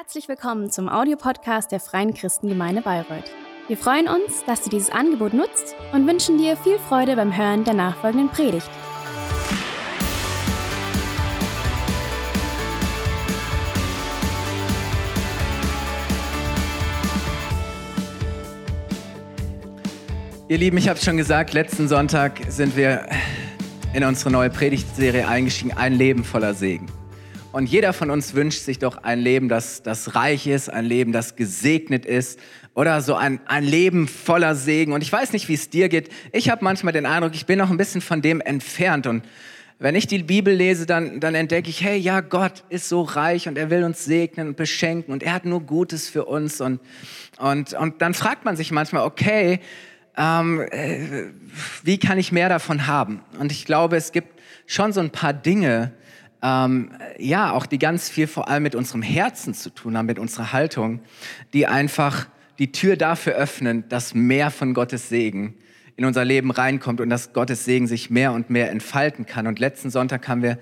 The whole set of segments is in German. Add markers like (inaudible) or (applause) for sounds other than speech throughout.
Herzlich willkommen zum Audiopodcast der Freien Christengemeinde Bayreuth. Wir freuen uns, dass du dieses Angebot nutzt und wünschen dir viel Freude beim Hören der nachfolgenden Predigt. Ihr Lieben, ich habe schon gesagt, letzten Sonntag sind wir in unsere neue Predigtserie eingestiegen, ein Leben voller Segen. Und jeder von uns wünscht sich doch ein Leben, das, das reich ist, ein Leben, das gesegnet ist oder so ein, ein Leben voller Segen. Und ich weiß nicht, wie es dir geht. Ich habe manchmal den Eindruck, ich bin noch ein bisschen von dem entfernt. Und wenn ich die Bibel lese, dann, dann entdecke ich, hey, ja, Gott ist so reich und er will uns segnen und beschenken und er hat nur Gutes für uns. Und, und, und dann fragt man sich manchmal, okay, ähm, äh, wie kann ich mehr davon haben? Und ich glaube, es gibt schon so ein paar Dinge, ähm, ja, auch die ganz viel vor allem mit unserem Herzen zu tun haben, mit unserer Haltung, die einfach die Tür dafür öffnen, dass mehr von Gottes Segen in unser Leben reinkommt und dass Gottes Segen sich mehr und mehr entfalten kann. Und letzten Sonntag haben wir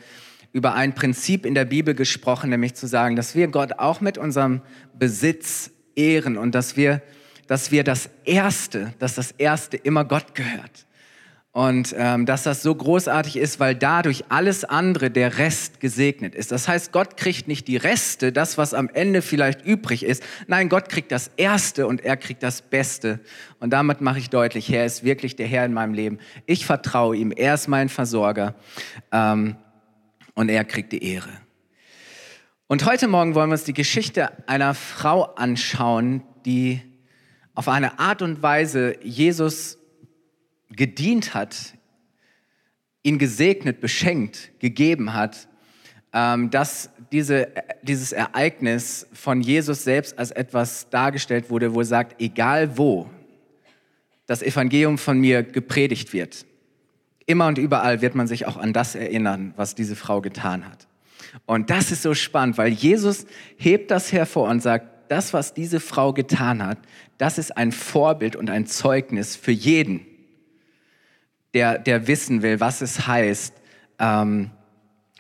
über ein Prinzip in der Bibel gesprochen, nämlich zu sagen, dass wir Gott auch mit unserem Besitz ehren und dass wir, dass wir das Erste, dass das Erste immer Gott gehört. Und ähm, dass das so großartig ist, weil dadurch alles andere, der Rest gesegnet ist. Das heißt, Gott kriegt nicht die Reste, das, was am Ende vielleicht übrig ist. Nein, Gott kriegt das Erste und er kriegt das Beste. Und damit mache ich deutlich, er ist wirklich der Herr in meinem Leben. Ich vertraue ihm, er ist mein Versorger ähm, und er kriegt die Ehre. Und heute Morgen wollen wir uns die Geschichte einer Frau anschauen, die auf eine Art und Weise Jesus gedient hat, ihn gesegnet, beschenkt, gegeben hat, ähm, dass diese, dieses Ereignis von Jesus selbst als etwas dargestellt wurde, wo er sagt, egal wo das Evangelium von mir gepredigt wird, immer und überall wird man sich auch an das erinnern, was diese Frau getan hat. Und das ist so spannend, weil Jesus hebt das hervor und sagt, das, was diese Frau getan hat, das ist ein Vorbild und ein Zeugnis für jeden, der, der wissen will, was es heißt, ähm,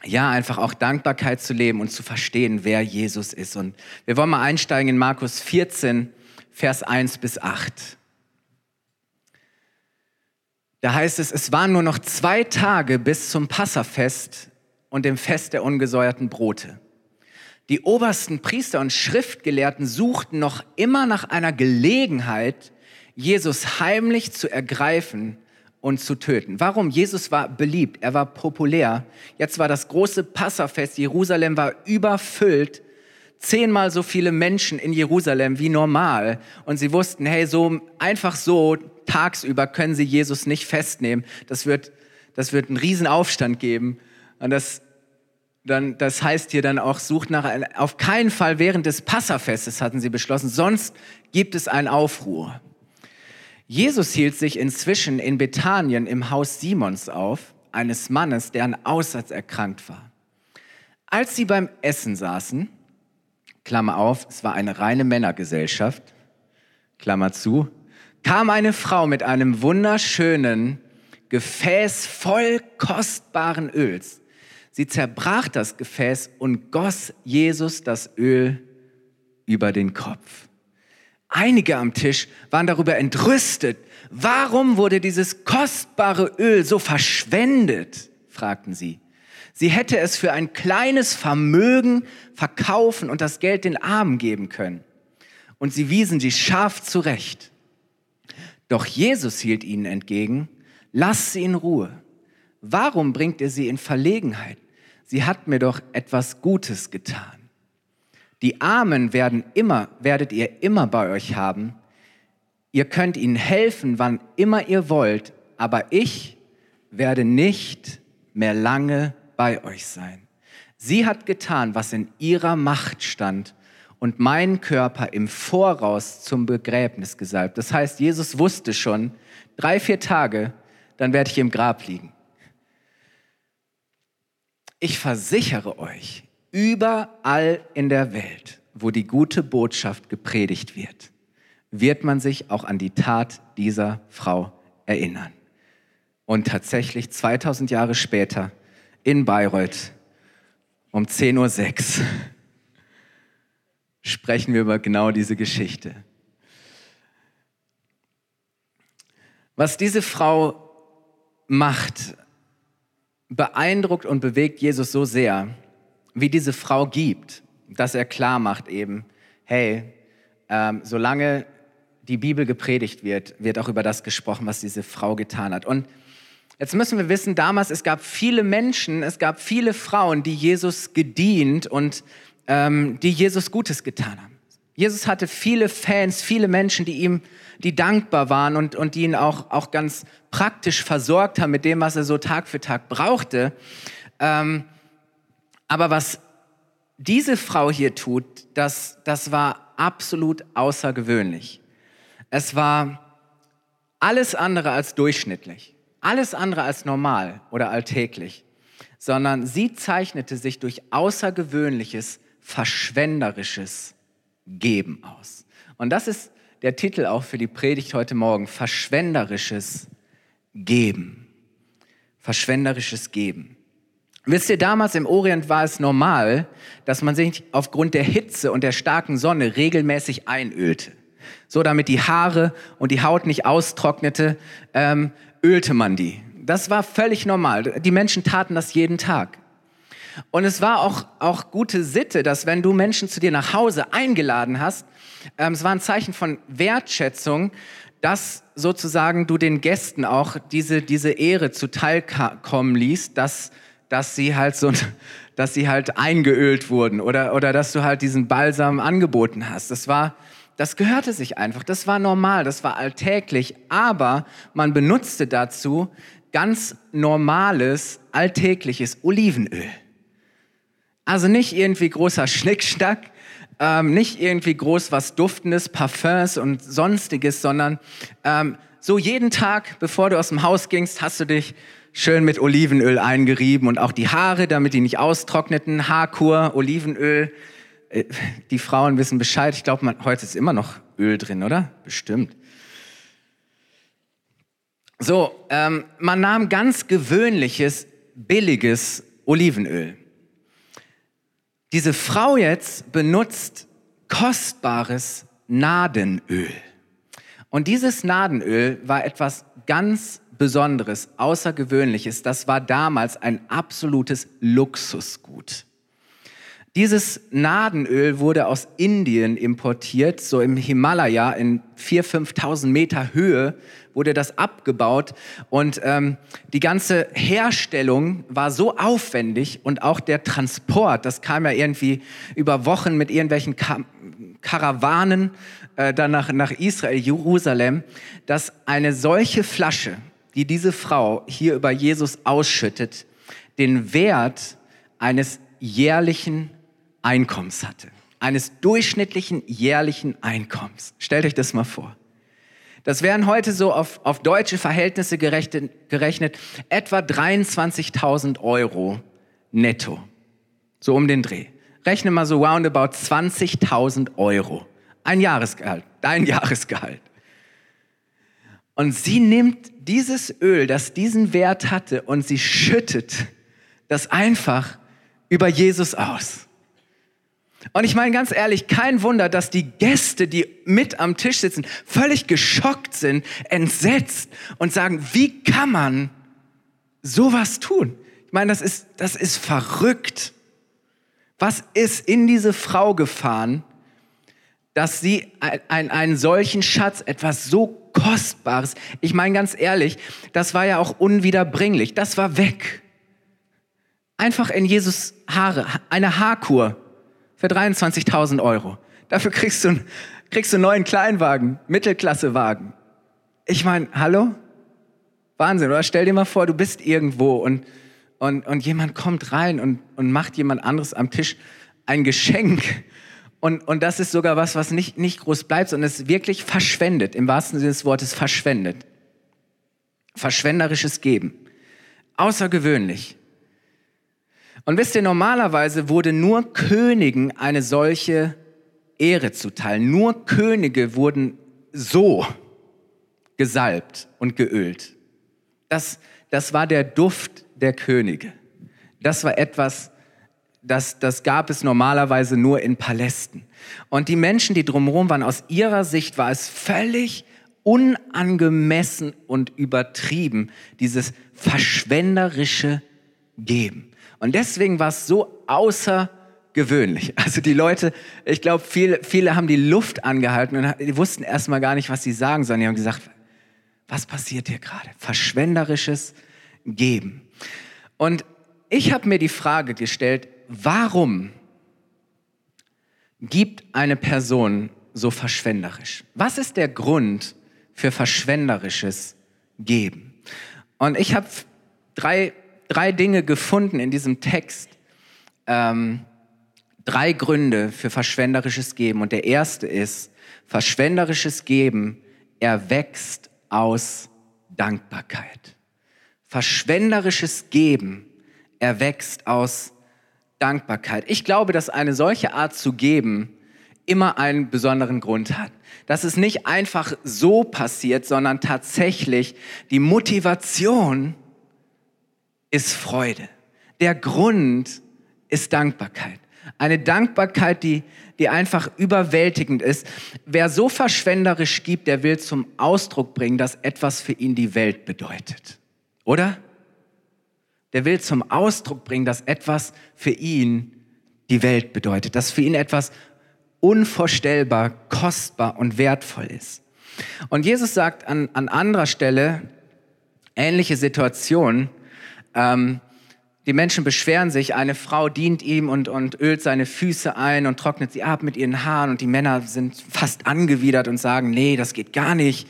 ja, einfach auch Dankbarkeit zu leben und zu verstehen, wer Jesus ist. Und wir wollen mal einsteigen in Markus 14, Vers 1 bis 8. Da heißt es, es waren nur noch zwei Tage bis zum Passafest und dem Fest der ungesäuerten Brote. Die obersten Priester und Schriftgelehrten suchten noch immer nach einer Gelegenheit, Jesus heimlich zu ergreifen und zu töten. Warum? Jesus war beliebt, er war populär. Jetzt war das große Passafest, Jerusalem war überfüllt, zehnmal so viele Menschen in Jerusalem wie normal. Und sie wussten, hey, so einfach so tagsüber können sie Jesus nicht festnehmen. Das wird, das wird einen Riesenaufstand geben. Und das, dann, das heißt hier dann auch, sucht nach, auf keinen Fall während des Passafestes hatten sie beschlossen, sonst gibt es einen Aufruhr. Jesus hielt sich inzwischen in Bethanien im Haus Simons auf, eines Mannes, der an Aussatz erkrankt war. Als sie beim Essen saßen, Klammer auf, es war eine reine Männergesellschaft, Klammer zu, kam eine Frau mit einem wunderschönen Gefäß voll kostbaren Öls. Sie zerbrach das Gefäß und goss Jesus das Öl über den Kopf. Einige am Tisch waren darüber entrüstet. Warum wurde dieses kostbare Öl so verschwendet? fragten sie. Sie hätte es für ein kleines Vermögen verkaufen und das Geld den Armen geben können. Und sie wiesen sie scharf zurecht. Doch Jesus hielt ihnen entgegen, lasst sie in Ruhe. Warum bringt ihr sie in Verlegenheit? Sie hat mir doch etwas Gutes getan. Die Armen werden immer, werdet ihr immer bei euch haben. Ihr könnt ihnen helfen, wann immer ihr wollt, aber ich werde nicht mehr lange bei euch sein. Sie hat getan, was in ihrer Macht stand und meinen Körper im Voraus zum Begräbnis gesalbt. Das heißt, Jesus wusste schon, drei, vier Tage, dann werde ich im Grab liegen. Ich versichere euch, Überall in der Welt, wo die gute Botschaft gepredigt wird, wird man sich auch an die Tat dieser Frau erinnern. Und tatsächlich 2000 Jahre später in Bayreuth um 10.06 Uhr (laughs) sprechen wir über genau diese Geschichte. Was diese Frau macht, beeindruckt und bewegt Jesus so sehr, wie diese Frau gibt, dass er klar macht eben, hey, ähm, solange die Bibel gepredigt wird, wird auch über das gesprochen, was diese Frau getan hat. Und jetzt müssen wir wissen, damals, es gab viele Menschen, es gab viele Frauen, die Jesus gedient und ähm, die Jesus Gutes getan haben. Jesus hatte viele Fans, viele Menschen, die ihm, die dankbar waren und, und die ihn auch, auch ganz praktisch versorgt haben mit dem, was er so Tag für Tag brauchte. Ähm, aber was diese Frau hier tut, das, das war absolut außergewöhnlich. Es war alles andere als durchschnittlich, alles andere als normal oder alltäglich, sondern sie zeichnete sich durch außergewöhnliches, verschwenderisches Geben aus. Und das ist der Titel auch für die Predigt heute Morgen, verschwenderisches Geben. Verschwenderisches Geben. Wisst ihr, damals im Orient war es normal, dass man sich aufgrund der Hitze und der starken Sonne regelmäßig einölte. So damit die Haare und die Haut nicht austrocknete, ähm, ölte man die. Das war völlig normal. Die Menschen taten das jeden Tag. Und es war auch, auch gute Sitte, dass wenn du Menschen zu dir nach Hause eingeladen hast, ähm, es war ein Zeichen von Wertschätzung, dass sozusagen du den Gästen auch diese, diese Ehre zuteil kommen ließt, dass, dass sie halt so, (laughs) dass sie halt eingeölt wurden oder, oder dass du halt diesen Balsam angeboten hast. Das war, das gehörte sich einfach. Das war normal, das war alltäglich. Aber man benutzte dazu ganz normales, alltägliches Olivenöl. Also nicht irgendwie großer Schnickschnack, ähm, nicht irgendwie groß was Duftendes, Parfums und sonstiges, sondern ähm, so jeden Tag, bevor du aus dem Haus gingst, hast du dich schön mit Olivenöl eingerieben und auch die Haare, damit die nicht austrockneten. Haarkur, Olivenöl. Äh, die Frauen wissen Bescheid. Ich glaube, heute ist immer noch Öl drin, oder? Bestimmt. So, ähm, man nahm ganz gewöhnliches, billiges Olivenöl. Diese Frau jetzt benutzt kostbares Nadenöl. Und dieses Nadenöl war etwas ganz Besonderes, Außergewöhnliches. Das war damals ein absolutes Luxusgut. Dieses Nadenöl wurde aus Indien importiert, so im Himalaya in 4.000, 5.000 Meter Höhe wurde das abgebaut und ähm, die ganze Herstellung war so aufwendig und auch der Transport, das kam ja irgendwie über Wochen mit irgendwelchen Ka Karawanen äh, dann nach, nach Israel, Jerusalem, dass eine solche Flasche, die diese Frau hier über Jesus ausschüttet, den Wert eines jährlichen Einkommens hatte. Eines durchschnittlichen jährlichen Einkommens. Stellt euch das mal vor. Das wären heute so auf, auf deutsche Verhältnisse gerechnet, gerechnet etwa 23.000 Euro netto. So um den Dreh. Rechne mal so roundabout 20.000 Euro. Ein Jahresgehalt, dein (laughs) Jahresgehalt. Und sie nimmt dieses Öl, das diesen Wert hatte, und sie schüttet das einfach über Jesus aus. Und ich meine ganz ehrlich, kein Wunder, dass die Gäste, die mit am Tisch sitzen, völlig geschockt sind, entsetzt und sagen, wie kann man sowas tun? Ich meine, das ist, das ist verrückt. Was ist in diese Frau gefahren, dass sie ein, einen solchen Schatz, etwas so Kostbares, ich meine ganz ehrlich, das war ja auch unwiederbringlich, das war weg. Einfach in Jesus Haare, eine Haarkur für 23.000 Euro. Dafür kriegst du, kriegst du einen neuen Kleinwagen, Mittelklassewagen. Ich meine, hallo? Wahnsinn, oder? Stell dir mal vor, du bist irgendwo und, und, und jemand kommt rein und, und macht jemand anderes am Tisch ein Geschenk. Und, und das ist sogar was, was nicht, nicht groß bleibt, sondern es wirklich verschwendet, im wahrsten Sinne des Wortes verschwendet. Verschwenderisches Geben. Außergewöhnlich. Und wisst ihr, normalerweise wurde nur Königen eine solche Ehre zuteil. Nur Könige wurden so gesalbt und geölt. Das, das war der Duft der Könige. Das war etwas, das, das gab es normalerweise nur in Palästen. Und die Menschen, die drumherum waren, aus ihrer Sicht war es völlig unangemessen und übertrieben, dieses verschwenderische Geben. Und deswegen war es so außergewöhnlich. Also die Leute, ich glaube, viele, viele haben die Luft angehalten und die wussten erstmal gar nicht, was sie sagen, sondern die haben gesagt, was passiert hier gerade? Verschwenderisches Geben. Und ich habe mir die Frage gestellt, warum gibt eine Person so verschwenderisch? Was ist der Grund für verschwenderisches Geben? Und ich habe drei, drei Dinge gefunden in diesem Text. Ähm, drei Gründe für verschwenderisches Geben. Und der erste ist, verschwenderisches Geben erwächst aus Dankbarkeit. Verschwenderisches Geben erwächst aus Dankbarkeit. Ich glaube, dass eine solche Art zu geben immer einen besonderen Grund hat. Dass es nicht einfach so passiert, sondern tatsächlich die Motivation ist Freude. Der Grund ist Dankbarkeit. Eine Dankbarkeit, die, die einfach überwältigend ist. Wer so verschwenderisch gibt, der will zum Ausdruck bringen, dass etwas für ihn die Welt bedeutet. Oder? Der will zum Ausdruck bringen, dass etwas für ihn die Welt bedeutet, dass für ihn etwas unvorstellbar, kostbar und wertvoll ist. Und Jesus sagt an, an anderer Stelle, ähnliche Situation, ähm, die Menschen beschweren sich, eine Frau dient ihm und, und ölt seine Füße ein und trocknet sie ab mit ihren Haaren und die Männer sind fast angewidert und sagen, nee, das geht gar nicht.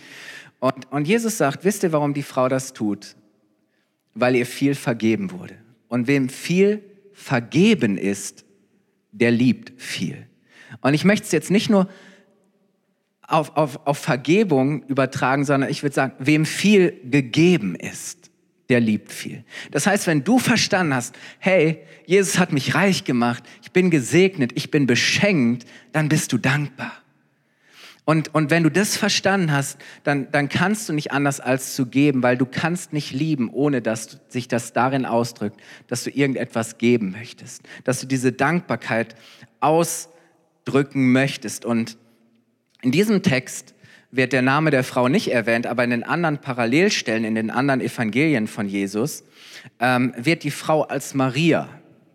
Und, und Jesus sagt, wisst ihr, warum die Frau das tut? Weil ihr viel vergeben wurde. Und wem viel vergeben ist, der liebt viel. Und ich möchte es jetzt nicht nur auf, auf, auf Vergebung übertragen, sondern ich würde sagen, wem viel gegeben ist, der liebt viel. Das heißt, wenn du verstanden hast, hey, Jesus hat mich reich gemacht, ich bin gesegnet, ich bin beschenkt, dann bist du dankbar. Und, und wenn du das verstanden hast, dann, dann kannst du nicht anders als zu geben, weil du kannst nicht lieben, ohne dass sich das darin ausdrückt, dass du irgendetwas geben möchtest, dass du diese Dankbarkeit ausdrücken möchtest. Und in diesem Text wird der Name der Frau nicht erwähnt, aber in den anderen Parallelstellen, in den anderen Evangelien von Jesus, ähm, wird die Frau als Maria,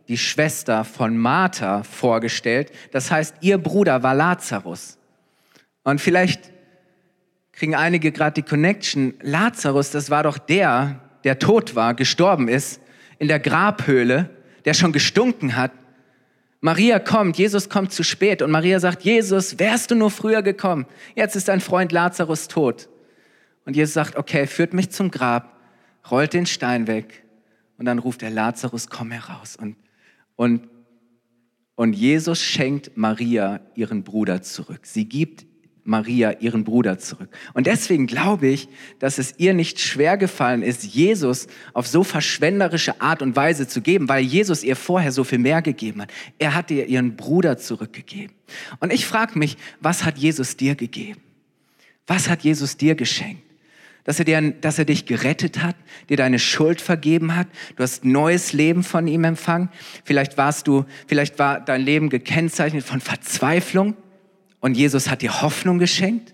die Schwester von Martha, vorgestellt. Das heißt, ihr Bruder war Lazarus. Und vielleicht kriegen einige gerade die Connection. Lazarus, das war doch der, der tot war, gestorben ist, in der Grabhöhle, der schon gestunken hat. Maria kommt, Jesus kommt zu spät und Maria sagt, Jesus, wärst du nur früher gekommen? Jetzt ist dein Freund Lazarus tot. Und Jesus sagt, okay, führt mich zum Grab, rollt den Stein weg und dann ruft er Lazarus, komm heraus. Und, und, und Jesus schenkt Maria ihren Bruder zurück. Sie gibt Maria ihren Bruder zurück. Und deswegen glaube ich, dass es ihr nicht schwer gefallen ist, Jesus auf so verschwenderische Art und Weise zu geben, weil Jesus ihr vorher so viel mehr gegeben hat. Er hat ihr ihren Bruder zurückgegeben. Und ich frage mich, was hat Jesus dir gegeben? Was hat Jesus dir geschenkt? Dass er, dir, dass er dich gerettet hat, dir deine Schuld vergeben hat. Du hast neues Leben von ihm empfangen. Vielleicht warst du, vielleicht war dein Leben gekennzeichnet von Verzweiflung und Jesus hat dir Hoffnung geschenkt.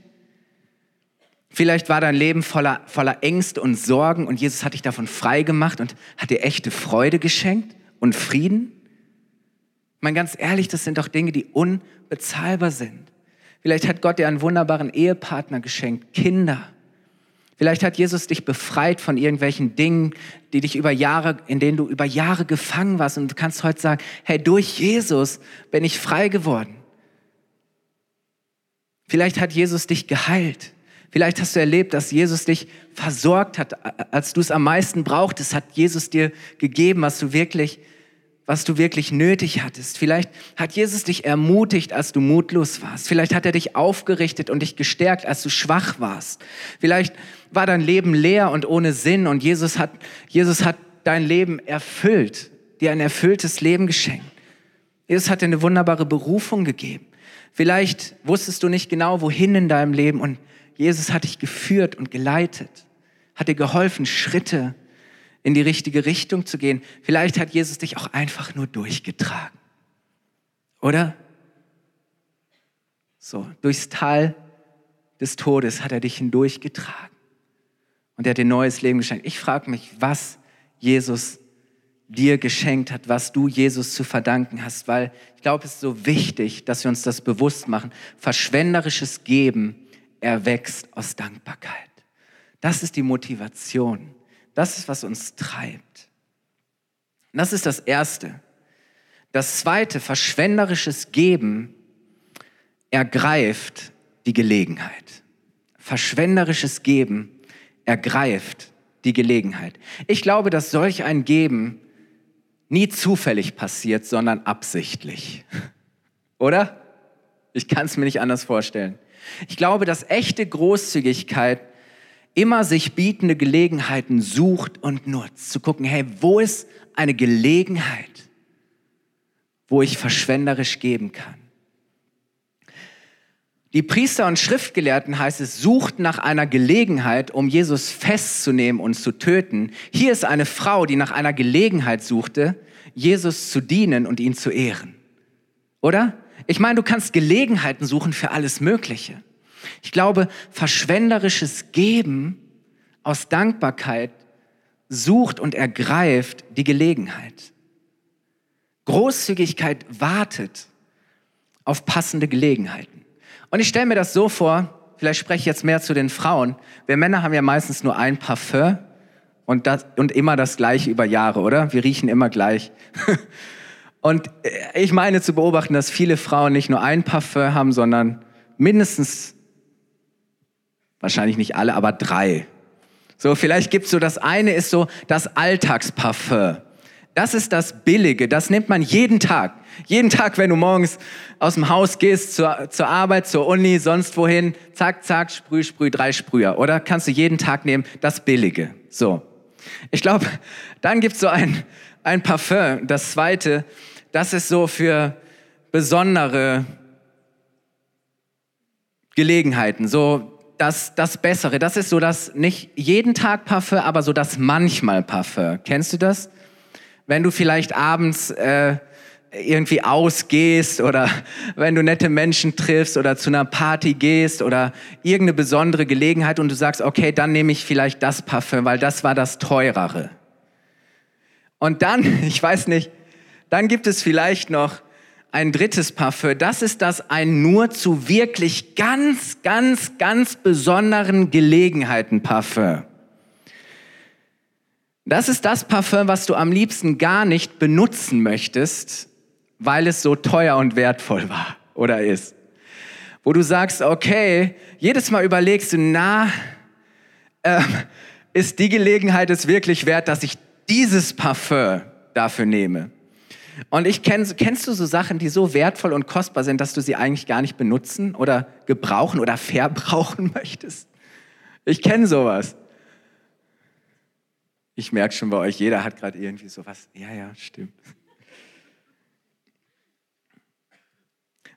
Vielleicht war dein Leben voller, voller Ängste und Sorgen und Jesus hat dich davon frei gemacht und hat dir echte Freude geschenkt und Frieden. Ich meine, ganz ehrlich, das sind doch Dinge, die unbezahlbar sind. Vielleicht hat Gott dir einen wunderbaren Ehepartner geschenkt, Kinder. Vielleicht hat Jesus dich befreit von irgendwelchen Dingen, die dich über Jahre, in denen du über Jahre gefangen warst und du kannst heute sagen, hey, durch Jesus bin ich frei geworden. Vielleicht hat Jesus dich geheilt. Vielleicht hast du erlebt, dass Jesus dich versorgt hat, als du es am meisten brauchtest, hat Jesus dir gegeben, was du wirklich, was du wirklich nötig hattest. Vielleicht hat Jesus dich ermutigt, als du mutlos warst. Vielleicht hat er dich aufgerichtet und dich gestärkt, als du schwach warst. Vielleicht war dein Leben leer und ohne Sinn und Jesus hat, Jesus hat dein Leben erfüllt, dir ein erfülltes Leben geschenkt. Jesus hat dir eine wunderbare Berufung gegeben. Vielleicht wusstest du nicht genau, wohin in deinem Leben und Jesus hat dich geführt und geleitet, hat dir geholfen, Schritte in die richtige Richtung zu gehen. Vielleicht hat Jesus dich auch einfach nur durchgetragen. Oder? So, durchs Tal des Todes hat er dich hindurchgetragen. Und er hat dir neues Leben geschenkt. Ich frage mich, was Jesus dir geschenkt hat, was du Jesus zu verdanken hast, weil ich glaube, es ist so wichtig, dass wir uns das bewusst machen. Verschwenderisches Geben erwächst aus Dankbarkeit. Das ist die Motivation. Das ist, was uns treibt. Und das ist das Erste. Das Zweite, verschwenderisches Geben ergreift die Gelegenheit. Verschwenderisches Geben ergreift die Gelegenheit. Ich glaube, dass solch ein Geben nie zufällig passiert, sondern absichtlich. (laughs) Oder? Ich kann es mir nicht anders vorstellen. Ich glaube, dass echte Großzügigkeit immer sich bietende Gelegenheiten sucht und nutzt. Zu gucken, hey, wo ist eine Gelegenheit, wo ich verschwenderisch geben kann? Die Priester und Schriftgelehrten heißt es, sucht nach einer Gelegenheit, um Jesus festzunehmen und zu töten. Hier ist eine Frau, die nach einer Gelegenheit suchte, Jesus zu dienen und ihn zu ehren. Oder? Ich meine, du kannst Gelegenheiten suchen für alles Mögliche. Ich glaube, verschwenderisches Geben aus Dankbarkeit sucht und ergreift die Gelegenheit. Großzügigkeit wartet auf passende Gelegenheiten. Und ich stelle mir das so vor, vielleicht spreche ich jetzt mehr zu den Frauen. Wir Männer haben ja meistens nur ein Parfum und, das, und immer das gleiche über Jahre, oder? Wir riechen immer gleich. (laughs) und ich meine zu beobachten, dass viele Frauen nicht nur ein Parfum haben, sondern mindestens, wahrscheinlich nicht alle, aber drei. So, vielleicht gibt's so, das eine ist so das Alltagsparfum. Das ist das Billige, das nimmt man jeden Tag. Jeden Tag, wenn du morgens aus dem Haus gehst, zur, zur Arbeit, zur Uni, sonst wohin, zack, zack, sprüh, sprüh, drei Sprüher. Oder kannst du jeden Tag nehmen, das Billige. So. Ich glaube, (laughs) dann gibt's so ein, ein Parfum, das zweite, das ist so für besondere Gelegenheiten, so das, das Bessere. Das ist so das nicht jeden Tag Parfum, aber so das manchmal Parfum. Kennst du das? Wenn du vielleicht abends äh, irgendwie ausgehst oder (laughs) wenn du nette Menschen triffst oder zu einer Party gehst oder irgendeine besondere Gelegenheit und du sagst, okay, dann nehme ich vielleicht das Parfüm, weil das war das teurere. Und dann, (laughs) ich weiß nicht, dann gibt es vielleicht noch ein drittes Parfüm. Das ist das ein nur zu wirklich ganz, ganz, ganz besonderen Gelegenheiten Parfüm. Das ist das Parfüm, was du am liebsten gar nicht benutzen möchtest, weil es so teuer und wertvoll war oder ist. Wo du sagst, okay, jedes Mal überlegst du, na, äh, ist die Gelegenheit es wirklich wert, dass ich dieses Parfüm dafür nehme? Und ich kenn, kennst du so Sachen, die so wertvoll und kostbar sind, dass du sie eigentlich gar nicht benutzen oder gebrauchen oder verbrauchen (laughs) möchtest? Ich kenne sowas. Ich merke schon bei euch, jeder hat gerade irgendwie sowas. Ja, ja, stimmt.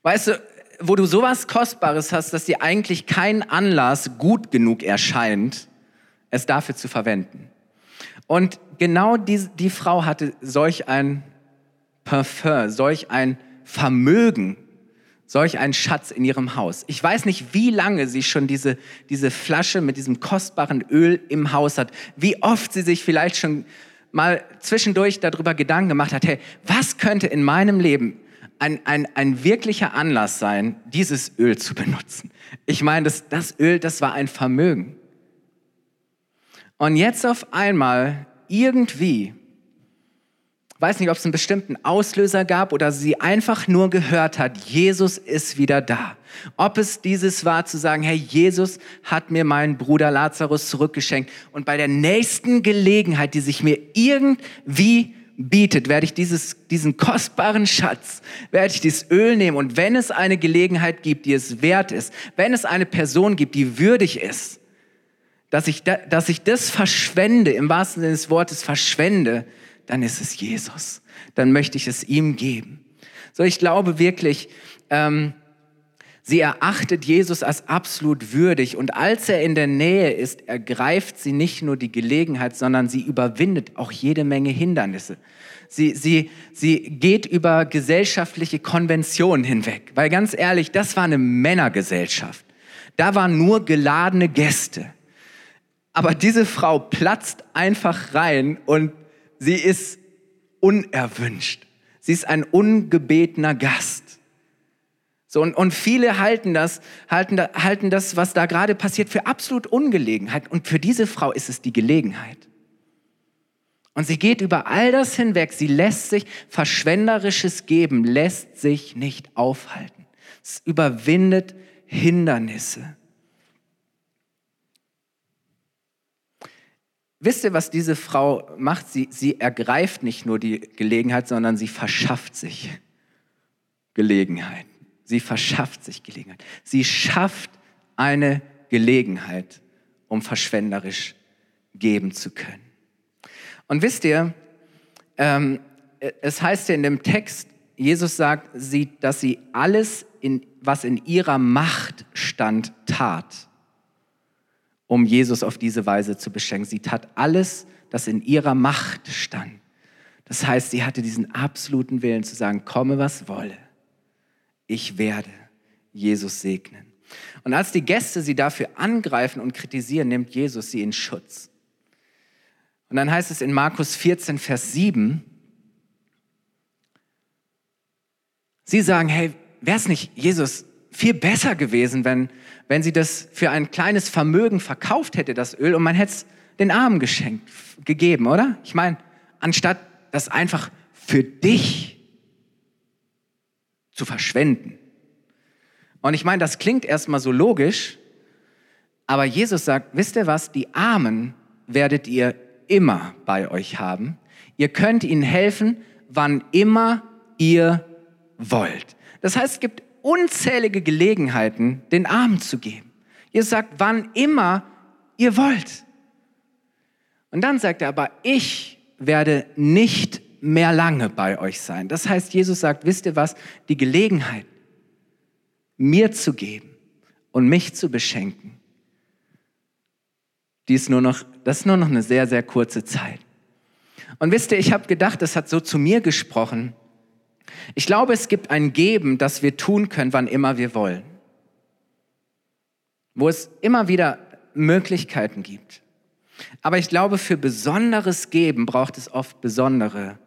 Weißt du, wo du sowas Kostbares hast, dass dir eigentlich kein Anlass gut genug erscheint, es dafür zu verwenden. Und genau die, die Frau hatte solch ein Parfum, solch ein Vermögen solch einen Schatz in ihrem Haus. Ich weiß nicht, wie lange sie schon diese, diese Flasche mit diesem kostbaren Öl im Haus hat, wie oft sie sich vielleicht schon mal zwischendurch darüber Gedanken gemacht hat, hey, was könnte in meinem Leben ein, ein, ein wirklicher Anlass sein, dieses Öl zu benutzen? Ich meine, das, das Öl, das war ein Vermögen. Und jetzt auf einmal irgendwie weiß nicht, ob es einen bestimmten Auslöser gab oder sie einfach nur gehört hat, Jesus ist wieder da. Ob es dieses war zu sagen, hey, Jesus hat mir meinen Bruder Lazarus zurückgeschenkt und bei der nächsten Gelegenheit, die sich mir irgendwie bietet, werde ich dieses, diesen kostbaren Schatz, werde ich dieses Öl nehmen und wenn es eine Gelegenheit gibt, die es wert ist, wenn es eine Person gibt, die würdig ist, dass ich, da, dass ich das verschwende, im wahrsten Sinne des Wortes verschwende, dann ist es Jesus. Dann möchte ich es ihm geben. So, ich glaube wirklich, ähm, Sie erachtet Jesus als absolut würdig und als er in der Nähe ist, ergreift sie nicht nur die Gelegenheit, sondern sie überwindet auch jede Menge Hindernisse. Sie, sie, sie geht über gesellschaftliche Konventionen hinweg, weil ganz ehrlich, das war eine Männergesellschaft. Da waren nur geladene Gäste. Aber diese Frau platzt einfach rein und sie ist unerwünscht. Sie ist ein ungebetener Gast. So, und, und viele halten das, halten, halten das, was da gerade passiert, für absolut Ungelegenheit. Und für diese Frau ist es die Gelegenheit. Und sie geht über all das hinweg. Sie lässt sich verschwenderisches Geben, lässt sich nicht aufhalten. Es überwindet Hindernisse. Wisst ihr, was diese Frau macht? Sie, sie ergreift nicht nur die Gelegenheit, sondern sie verschafft sich Gelegenheit. Sie verschafft sich Gelegenheit. Sie schafft eine Gelegenheit, um verschwenderisch geben zu können. Und wisst ihr, ähm, es heißt ja in dem Text, Jesus sagt, sie, dass sie alles, in, was in ihrer Macht stand, tat um Jesus auf diese Weise zu beschenken. Sie tat alles, das in ihrer Macht stand. Das heißt, sie hatte diesen absoluten Willen zu sagen, komme was wolle, ich werde Jesus segnen. Und als die Gäste sie dafür angreifen und kritisieren, nimmt Jesus sie in Schutz. Und dann heißt es in Markus 14, Vers 7, sie sagen, hey, wäre es nicht, Jesus, viel besser gewesen, wenn, wenn sie das für ein kleines Vermögen verkauft hätte, das Öl, und man hätte es den Armen geschenkt, gegeben, oder? Ich meine, anstatt das einfach für dich zu verschwenden. Und ich meine, das klingt erstmal so logisch, aber Jesus sagt, wisst ihr was, die Armen werdet ihr immer bei euch haben. Ihr könnt ihnen helfen, wann immer ihr wollt. Das heißt, es gibt unzählige Gelegenheiten, den Armen zu geben. Ihr sagt, wann immer ihr wollt. Und dann sagt er aber, ich werde nicht mehr lange bei euch sein. Das heißt, Jesus sagt, wisst ihr was, die Gelegenheit, mir zu geben und mich zu beschenken, die ist nur noch, das ist nur noch eine sehr, sehr kurze Zeit. Und wisst ihr, ich habe gedacht, das hat so zu mir gesprochen, ich glaube, es gibt ein Geben, das wir tun können, wann immer wir wollen. Wo es immer wieder Möglichkeiten gibt. Aber ich glaube, für besonderes Geben braucht es oft besondere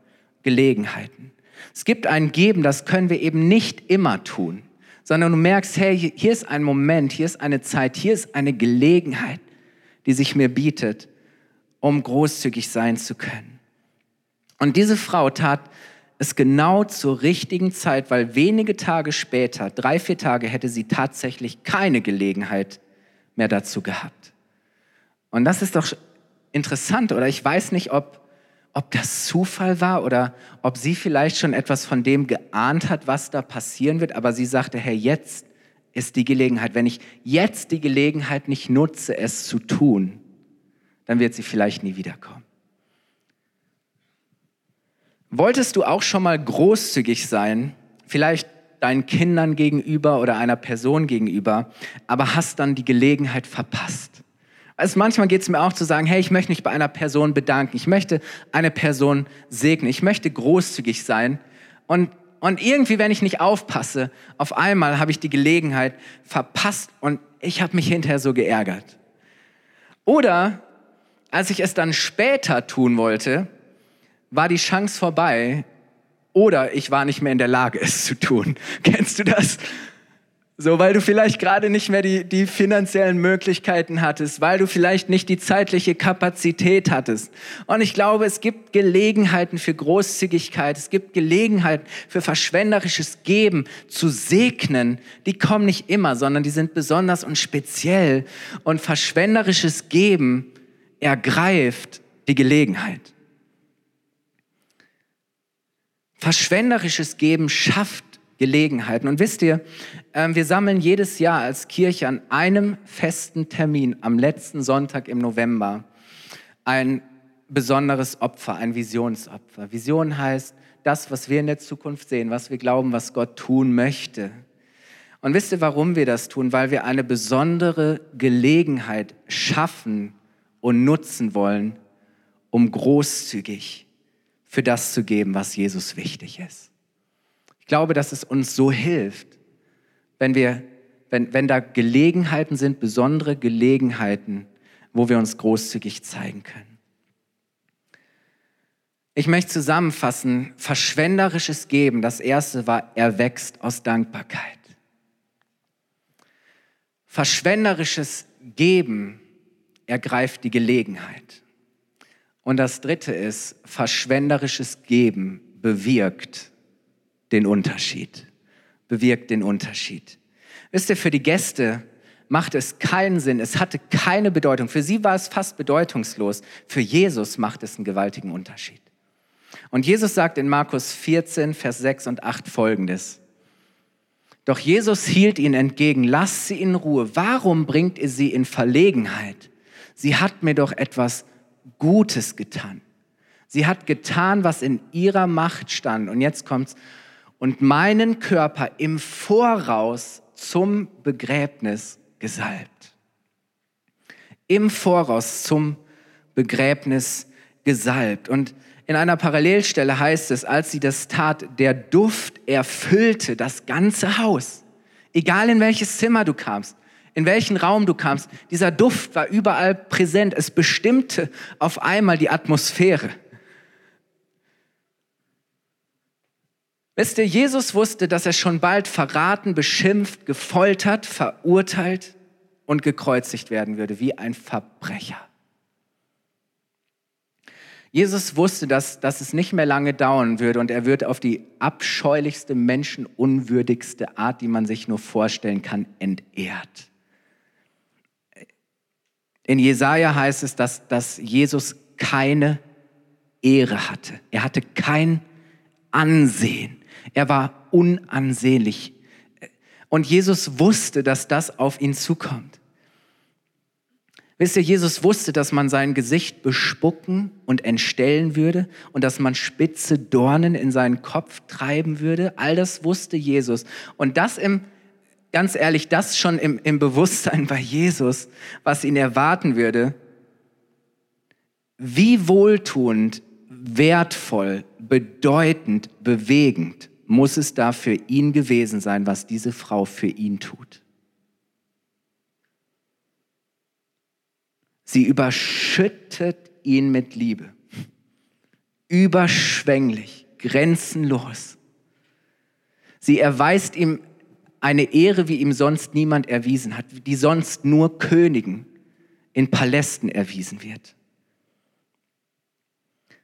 Gelegenheiten. Es gibt ein Geben, das können wir eben nicht immer tun, sondern du merkst, hey, hier ist ein Moment, hier ist eine Zeit, hier ist eine Gelegenheit, die sich mir bietet, um großzügig sein zu können. Und diese Frau tat es genau zur richtigen Zeit, weil wenige Tage später, drei, vier Tage, hätte sie tatsächlich keine Gelegenheit mehr dazu gehabt. Und das ist doch interessant, oder ich weiß nicht, ob, ob das Zufall war oder ob sie vielleicht schon etwas von dem geahnt hat, was da passieren wird, aber sie sagte, Herr, jetzt ist die Gelegenheit. Wenn ich jetzt die Gelegenheit nicht nutze, es zu tun, dann wird sie vielleicht nie wiederkommen. Wolltest du auch schon mal großzügig sein, vielleicht deinen Kindern gegenüber oder einer Person gegenüber, aber hast dann die Gelegenheit verpasst? Also manchmal geht es mir auch zu sagen, hey, ich möchte mich bei einer Person bedanken, ich möchte eine Person segnen, ich möchte großzügig sein und und irgendwie, wenn ich nicht aufpasse, auf einmal habe ich die Gelegenheit verpasst und ich habe mich hinterher so geärgert. Oder als ich es dann später tun wollte, war die Chance vorbei oder ich war nicht mehr in der Lage, es zu tun. (laughs) Kennst du das? So, weil du vielleicht gerade nicht mehr die, die finanziellen Möglichkeiten hattest, weil du vielleicht nicht die zeitliche Kapazität hattest. Und ich glaube, es gibt Gelegenheiten für Großzügigkeit, es gibt Gelegenheiten für verschwenderisches Geben, zu segnen. Die kommen nicht immer, sondern die sind besonders und speziell. Und verschwenderisches Geben ergreift die Gelegenheit. Verschwenderisches Geben schafft Gelegenheiten. Und wisst ihr, ähm, wir sammeln jedes Jahr als Kirche an einem festen Termin am letzten Sonntag im November ein besonderes Opfer, ein Visionsopfer. Vision heißt das, was wir in der Zukunft sehen, was wir glauben, was Gott tun möchte. Und wisst ihr, warum wir das tun? Weil wir eine besondere Gelegenheit schaffen und nutzen wollen, um großzügig für das zu geben, was Jesus wichtig ist. Ich glaube, dass es uns so hilft, wenn wir, wenn, wenn da Gelegenheiten sind, besondere Gelegenheiten, wo wir uns großzügig zeigen können. Ich möchte zusammenfassen, verschwenderisches Geben, das erste war, er wächst aus Dankbarkeit. Verschwenderisches Geben ergreift die Gelegenheit. Und das dritte ist, verschwenderisches Geben bewirkt den Unterschied. Bewirkt den Unterschied. Wisst ihr, für die Gäste macht es keinen Sinn, es hatte keine Bedeutung. Für sie war es fast bedeutungslos. Für Jesus macht es einen gewaltigen Unterschied. Und Jesus sagt in Markus 14, Vers 6 und 8 folgendes. Doch Jesus hielt ihnen entgegen, lasst sie in Ruhe. Warum bringt ihr sie in Verlegenheit? Sie hat mir doch etwas Gutes getan. Sie hat getan, was in ihrer Macht stand. Und jetzt kommt's. Und meinen Körper im Voraus zum Begräbnis gesalbt. Im Voraus zum Begräbnis gesalbt. Und in einer Parallelstelle heißt es, als sie das tat, der Duft erfüllte das ganze Haus. Egal in welches Zimmer du kamst, in welchen Raum du kamst, dieser Duft war überall präsent. Es bestimmte auf einmal die Atmosphäre. Wisst ihr, Jesus wusste, dass er schon bald verraten, beschimpft, gefoltert, verurteilt und gekreuzigt werden würde, wie ein Verbrecher. Jesus wusste, dass, dass es nicht mehr lange dauern würde und er wird auf die abscheulichste, menschenunwürdigste Art, die man sich nur vorstellen kann, entehrt. In Jesaja heißt es, dass, dass Jesus keine Ehre hatte. Er hatte kein Ansehen. Er war unansehnlich. Und Jesus wusste, dass das auf ihn zukommt. Wisst ihr, Jesus wusste, dass man sein Gesicht bespucken und entstellen würde und dass man spitze Dornen in seinen Kopf treiben würde. All das wusste Jesus. Und das im, ganz ehrlich, das schon im, im Bewusstsein bei Jesus, was ihn erwarten würde. Wie wohltuend, wertvoll, bedeutend, bewegend muss es da für ihn gewesen sein, was diese Frau für ihn tut. Sie überschüttet ihn mit Liebe. Überschwänglich, grenzenlos. Sie erweist ihm eine Ehre, wie ihm sonst niemand erwiesen hat, die sonst nur Königen in Palästen erwiesen wird.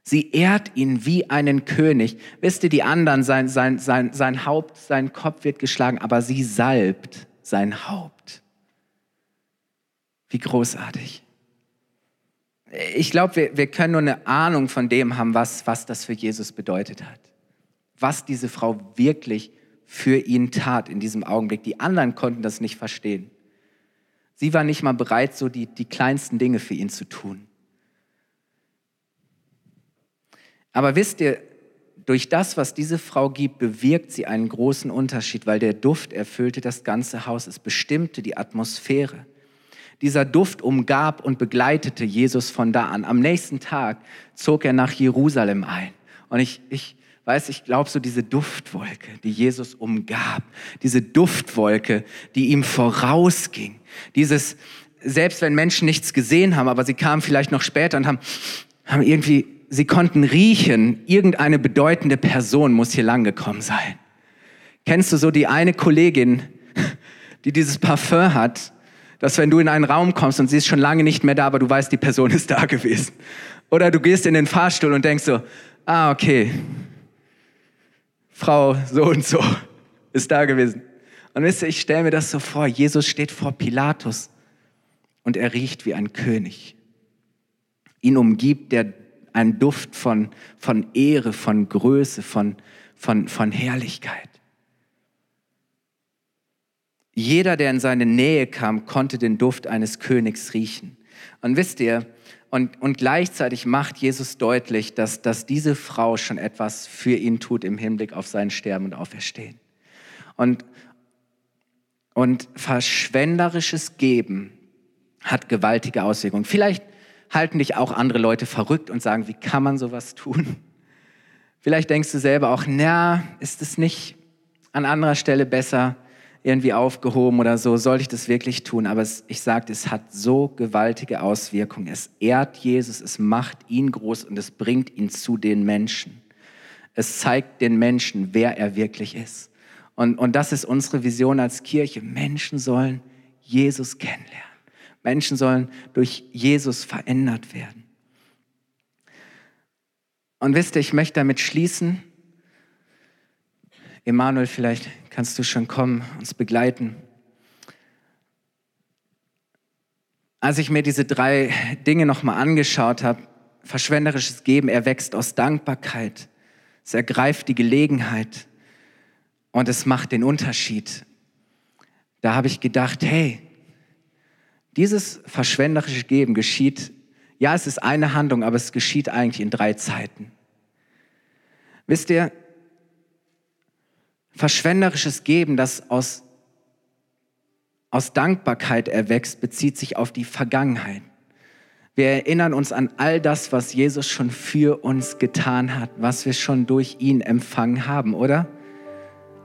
Sie ehrt ihn wie einen König. Wisst ihr, die anderen, sein, sein, sein, sein Haupt, sein Kopf wird geschlagen, aber sie salbt sein Haupt. Wie großartig ich glaube, wir, wir können nur eine Ahnung von dem haben, was, was das für Jesus bedeutet hat. Was diese Frau wirklich für ihn tat in diesem Augenblick. Die anderen konnten das nicht verstehen. Sie war nicht mal bereit, so die, die kleinsten Dinge für ihn zu tun. Aber wisst ihr, durch das, was diese Frau gibt, bewirkt sie einen großen Unterschied, weil der Duft erfüllte das ganze Haus. Es bestimmte die Atmosphäre. Dieser Duft umgab und begleitete Jesus von da an. Am nächsten Tag zog er nach Jerusalem ein. Und ich, ich weiß, ich glaube, so diese Duftwolke, die Jesus umgab, diese Duftwolke, die ihm vorausging, dieses, selbst wenn Menschen nichts gesehen haben, aber sie kamen vielleicht noch später und haben, haben irgendwie, sie konnten riechen, irgendeine bedeutende Person muss hier lang gekommen sein. Kennst du so die eine Kollegin, die dieses Parfum hat dass wenn du in einen Raum kommst und sie ist schon lange nicht mehr da, aber du weißt, die Person (laughs) ist da gewesen. Oder du gehst in den Fahrstuhl und denkst so, ah, okay, Frau so und so ist da gewesen. Und wisst ihr, ich stelle mir das so vor, Jesus steht vor Pilatus und er riecht wie ein König. Ihn umgibt der ein Duft von, von Ehre, von Größe, von, von, von Herrlichkeit. Jeder, der in seine Nähe kam, konnte den Duft eines Königs riechen. Und wisst ihr, und, und gleichzeitig macht Jesus deutlich, dass, dass diese Frau schon etwas für ihn tut im Hinblick auf sein Sterben und Auferstehen. Und Und verschwenderisches Geben hat gewaltige Auswirkungen. Vielleicht halten dich auch andere Leute verrückt und sagen, wie kann man sowas tun? Vielleicht denkst du selber auch, na, ist es nicht an anderer Stelle besser irgendwie aufgehoben oder so, soll ich das wirklich tun? Aber es, ich sage, es hat so gewaltige Auswirkungen. Es ehrt Jesus, es macht ihn groß und es bringt ihn zu den Menschen. Es zeigt den Menschen, wer er wirklich ist. Und, und das ist unsere Vision als Kirche. Menschen sollen Jesus kennenlernen. Menschen sollen durch Jesus verändert werden. Und wisst ihr, ich möchte damit schließen. Emanuel, vielleicht kannst du schon kommen, uns begleiten. Als ich mir diese drei Dinge nochmal angeschaut habe, verschwenderisches Geben erwächst aus Dankbarkeit, es ergreift die Gelegenheit und es macht den Unterschied. Da habe ich gedacht, hey, dieses verschwenderische Geben geschieht, ja, es ist eine Handlung, aber es geschieht eigentlich in drei Zeiten. Wisst ihr, verschwenderisches Geben, das aus, aus Dankbarkeit erwächst, bezieht sich auf die Vergangenheit. Wir erinnern uns an all das, was Jesus schon für uns getan hat, was wir schon durch ihn empfangen haben, oder?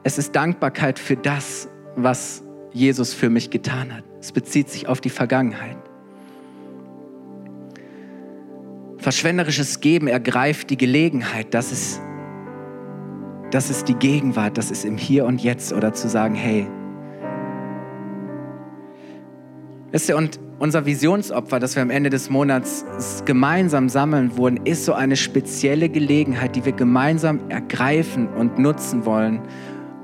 Es ist Dankbarkeit für das, was Jesus für mich getan hat. Es bezieht sich auf die Vergangenheit. Verschwenderisches Geben ergreift die Gelegenheit, das ist, das ist die Gegenwart, das ist im Hier und Jetzt oder zu sagen, hey, wisst ihr, und unser Visionsopfer, das wir am Ende des Monats gemeinsam sammeln wurden, ist so eine spezielle Gelegenheit, die wir gemeinsam ergreifen und nutzen wollen,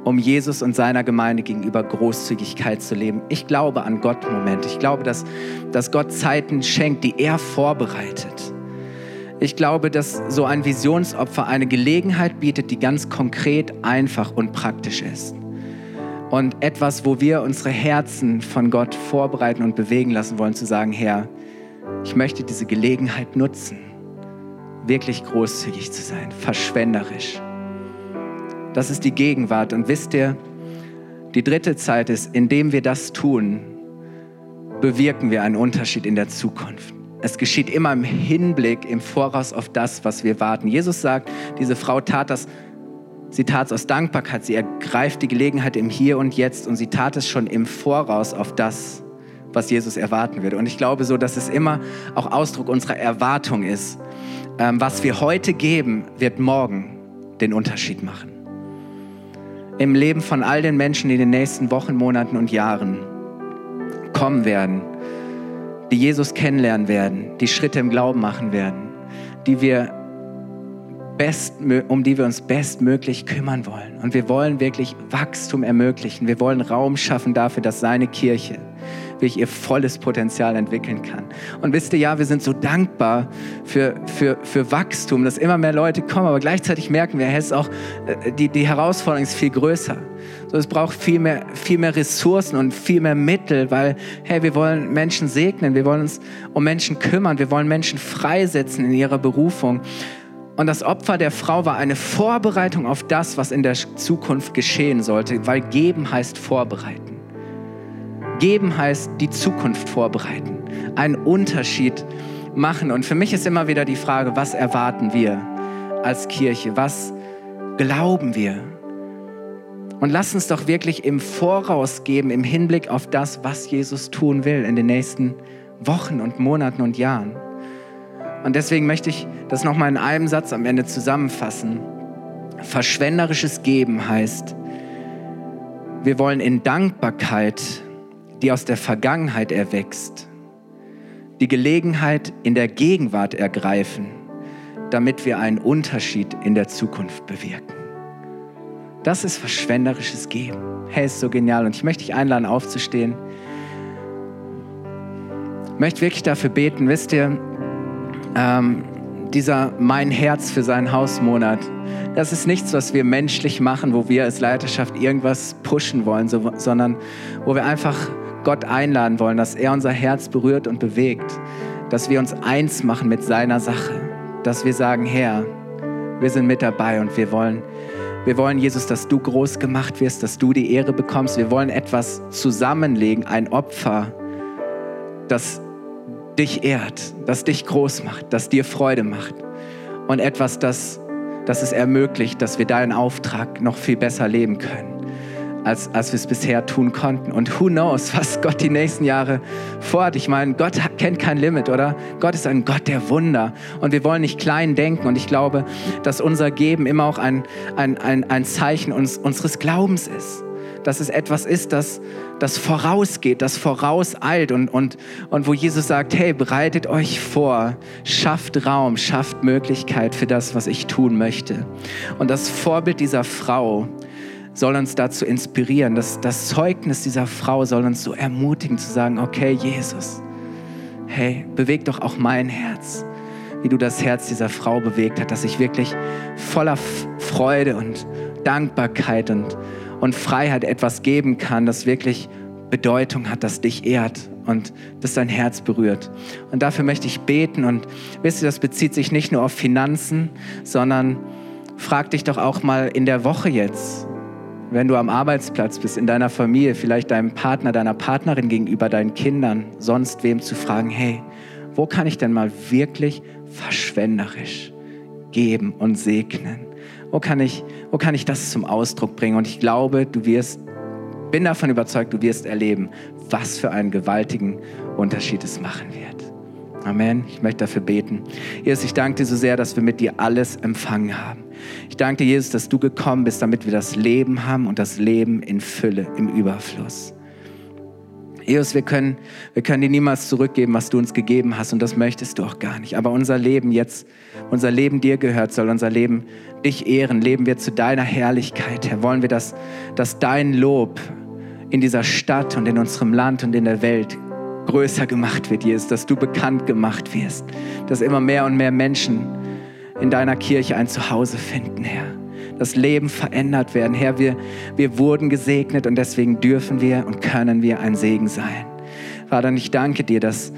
um Jesus und seiner Gemeinde gegenüber Großzügigkeit zu leben. Ich glaube an Gott Moment. Ich glaube, dass, dass Gott Zeiten schenkt, die er vorbereitet. Ich glaube, dass so ein Visionsopfer eine Gelegenheit bietet, die ganz konkret, einfach und praktisch ist. Und etwas, wo wir unsere Herzen von Gott vorbereiten und bewegen lassen wollen, zu sagen, Herr, ich möchte diese Gelegenheit nutzen, wirklich großzügig zu sein, verschwenderisch das ist die Gegenwart. Und wisst ihr, die dritte Zeit ist, indem wir das tun, bewirken wir einen Unterschied in der Zukunft. Es geschieht immer im Hinblick, im Voraus auf das, was wir warten. Jesus sagt, diese Frau tat das, sie tat es aus Dankbarkeit, sie ergreift die Gelegenheit im Hier und Jetzt und sie tat es schon im Voraus auf das, was Jesus erwarten würde. Und ich glaube so, dass es immer auch Ausdruck unserer Erwartung ist. Ähm, was wir heute geben, wird morgen den Unterschied machen im Leben von all den Menschen, die in den nächsten Wochen, Monaten und Jahren kommen werden, die Jesus kennenlernen werden, die Schritte im Glauben machen werden, die wir best, um die wir uns bestmöglich kümmern wollen. Und wir wollen wirklich Wachstum ermöglichen. Wir wollen Raum schaffen dafür, dass seine Kirche wirklich ihr volles Potenzial entwickeln kann. Und wisst ihr, ja, wir sind so dankbar für, für, für Wachstum, dass immer mehr Leute kommen, aber gleichzeitig merken wir, es ist auch, äh, die, die Herausforderung ist viel größer. So, es braucht viel mehr, viel mehr Ressourcen und viel mehr Mittel, weil, hey, wir wollen Menschen segnen, wir wollen uns um Menschen kümmern, wir wollen Menschen freisetzen in ihrer Berufung. Und das Opfer der Frau war eine Vorbereitung auf das, was in der Zukunft geschehen sollte, weil geben heißt vorbereiten. Geben heißt die Zukunft vorbereiten, einen Unterschied machen. Und für mich ist immer wieder die Frage, was erwarten wir als Kirche? Was glauben wir? Und lass uns doch wirklich im Voraus geben, im Hinblick auf das, was Jesus tun will in den nächsten Wochen und Monaten und Jahren. Und deswegen möchte ich das nochmal in einem Satz am Ende zusammenfassen. Verschwenderisches Geben heißt, wir wollen in Dankbarkeit, die aus der Vergangenheit erwächst, die Gelegenheit in der Gegenwart ergreifen, damit wir einen Unterschied in der Zukunft bewirken. Das ist verschwenderisches Geben. Hey, ist so genial. Und ich möchte dich einladen, aufzustehen. Ich möchte wirklich dafür beten, wisst ihr, ähm, dieser Mein Herz für seinen Hausmonat, das ist nichts, was wir menschlich machen, wo wir als Leiterschaft irgendwas pushen wollen, so, sondern wo wir einfach Gott einladen wollen, dass er unser Herz berührt und bewegt, dass wir uns eins machen mit seiner Sache, dass wir sagen, Herr, wir sind mit dabei und wir wollen Wir wollen, Jesus, dass du groß gemacht wirst, dass du die Ehre bekommst. Wir wollen etwas zusammenlegen, ein Opfer, das dich ehrt, das dich groß macht, das dir Freude macht. Und etwas, das, das es ermöglicht, dass wir deinen Auftrag noch viel besser leben können als, als wir es bisher tun konnten. Und who knows, (laughs) was Gott die nächsten Jahre vorhat. Ich meine, Gott kennt kein Limit, oder? Gott ist ein Gott der Wunder. Und wir wollen nicht klein denken. Und ich glaube, dass unser Geben immer auch ein, ein, ein, ein Zeichen uns, unseres Glaubens ist. Dass es etwas ist, das, das vorausgeht, das vorauseilt und, und, und wo Jesus sagt, hey, bereitet euch vor, schafft Raum, schafft Möglichkeit für das, was ich tun möchte. Und das Vorbild dieser Frau, soll uns dazu inspirieren. Das, das Zeugnis dieser Frau soll uns so ermutigen zu sagen, okay, Jesus, hey, beweg doch auch mein Herz, wie du das Herz dieser Frau bewegt hast, dass ich wirklich voller Freude und Dankbarkeit und, und Freiheit etwas geben kann, das wirklich Bedeutung hat, das dich ehrt und das dein Herz berührt. Und dafür möchte ich beten und wisst ihr, das bezieht sich nicht nur auf Finanzen, sondern frag dich doch auch mal in der Woche jetzt, wenn du am Arbeitsplatz bist, in deiner Familie, vielleicht deinem Partner, deiner Partnerin gegenüber, deinen Kindern, sonst wem zu fragen, hey, wo kann ich denn mal wirklich verschwenderisch geben und segnen? Wo kann ich, wo kann ich das zum Ausdruck bringen? Und ich glaube, du wirst, bin davon überzeugt, du wirst erleben, was für einen gewaltigen Unterschied es machen wird. Amen. Ich möchte dafür beten. Jesus, ich danke dir so sehr, dass wir mit dir alles empfangen haben. Ich danke dir, Jesus, dass du gekommen bist, damit wir das Leben haben und das Leben in Fülle, im Überfluss. Jesus, wir können, wir können dir niemals zurückgeben, was du uns gegeben hast und das möchtest du auch gar nicht. Aber unser Leben jetzt, unser Leben dir gehört, soll unser Leben dich ehren. Leben wir zu deiner Herrlichkeit, Herr. Wollen wir, dass, dass dein Lob in dieser Stadt und in unserem Land und in der Welt größer gemacht wird, Jesus, dass du bekannt gemacht wirst, dass immer mehr und mehr Menschen in deiner Kirche ein Zuhause finden, Herr. Das Leben verändert werden. Herr, wir, wir wurden gesegnet und deswegen dürfen wir und können wir ein Segen sein. Vater, ich danke dir, dass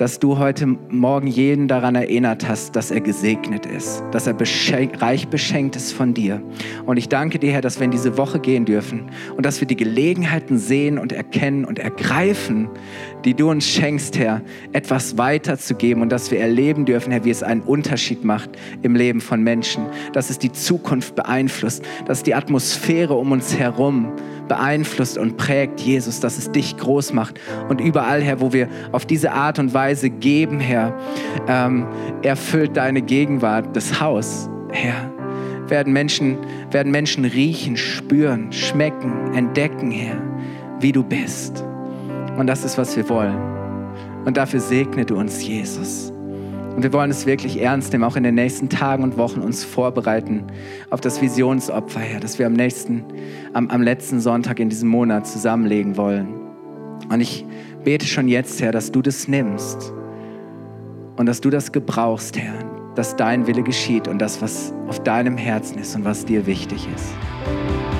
dass du heute Morgen jeden daran erinnert hast, dass er gesegnet ist, dass er beschenkt, reich beschenkt ist von dir. Und ich danke dir, Herr, dass wir in diese Woche gehen dürfen und dass wir die Gelegenheiten sehen und erkennen und ergreifen, die du uns schenkst, Herr, etwas weiterzugeben und dass wir erleben dürfen, Herr, wie es einen Unterschied macht im Leben von Menschen, dass es die Zukunft beeinflusst, dass die Atmosphäre um uns herum beeinflusst und prägt, Jesus, dass es dich groß macht. Und überall, Herr, wo wir auf diese Art und Weise geben, Herr, ähm, erfüllt deine Gegenwart das Haus, Herr. Werden Menschen, werden Menschen riechen, spüren, schmecken, entdecken, Herr, wie du bist. Und das ist, was wir wollen. Und dafür segne du uns, Jesus. Und wir wollen es wirklich ernst nehmen, auch in den nächsten Tagen und Wochen uns vorbereiten auf das Visionsopfer, Herr, das wir am nächsten, am, am letzten Sonntag in diesem Monat zusammenlegen wollen. Und ich bete schon jetzt, Herr, dass du das nimmst und dass du das gebrauchst, Herr, dass dein Wille geschieht und das, was auf deinem Herzen ist und was dir wichtig ist.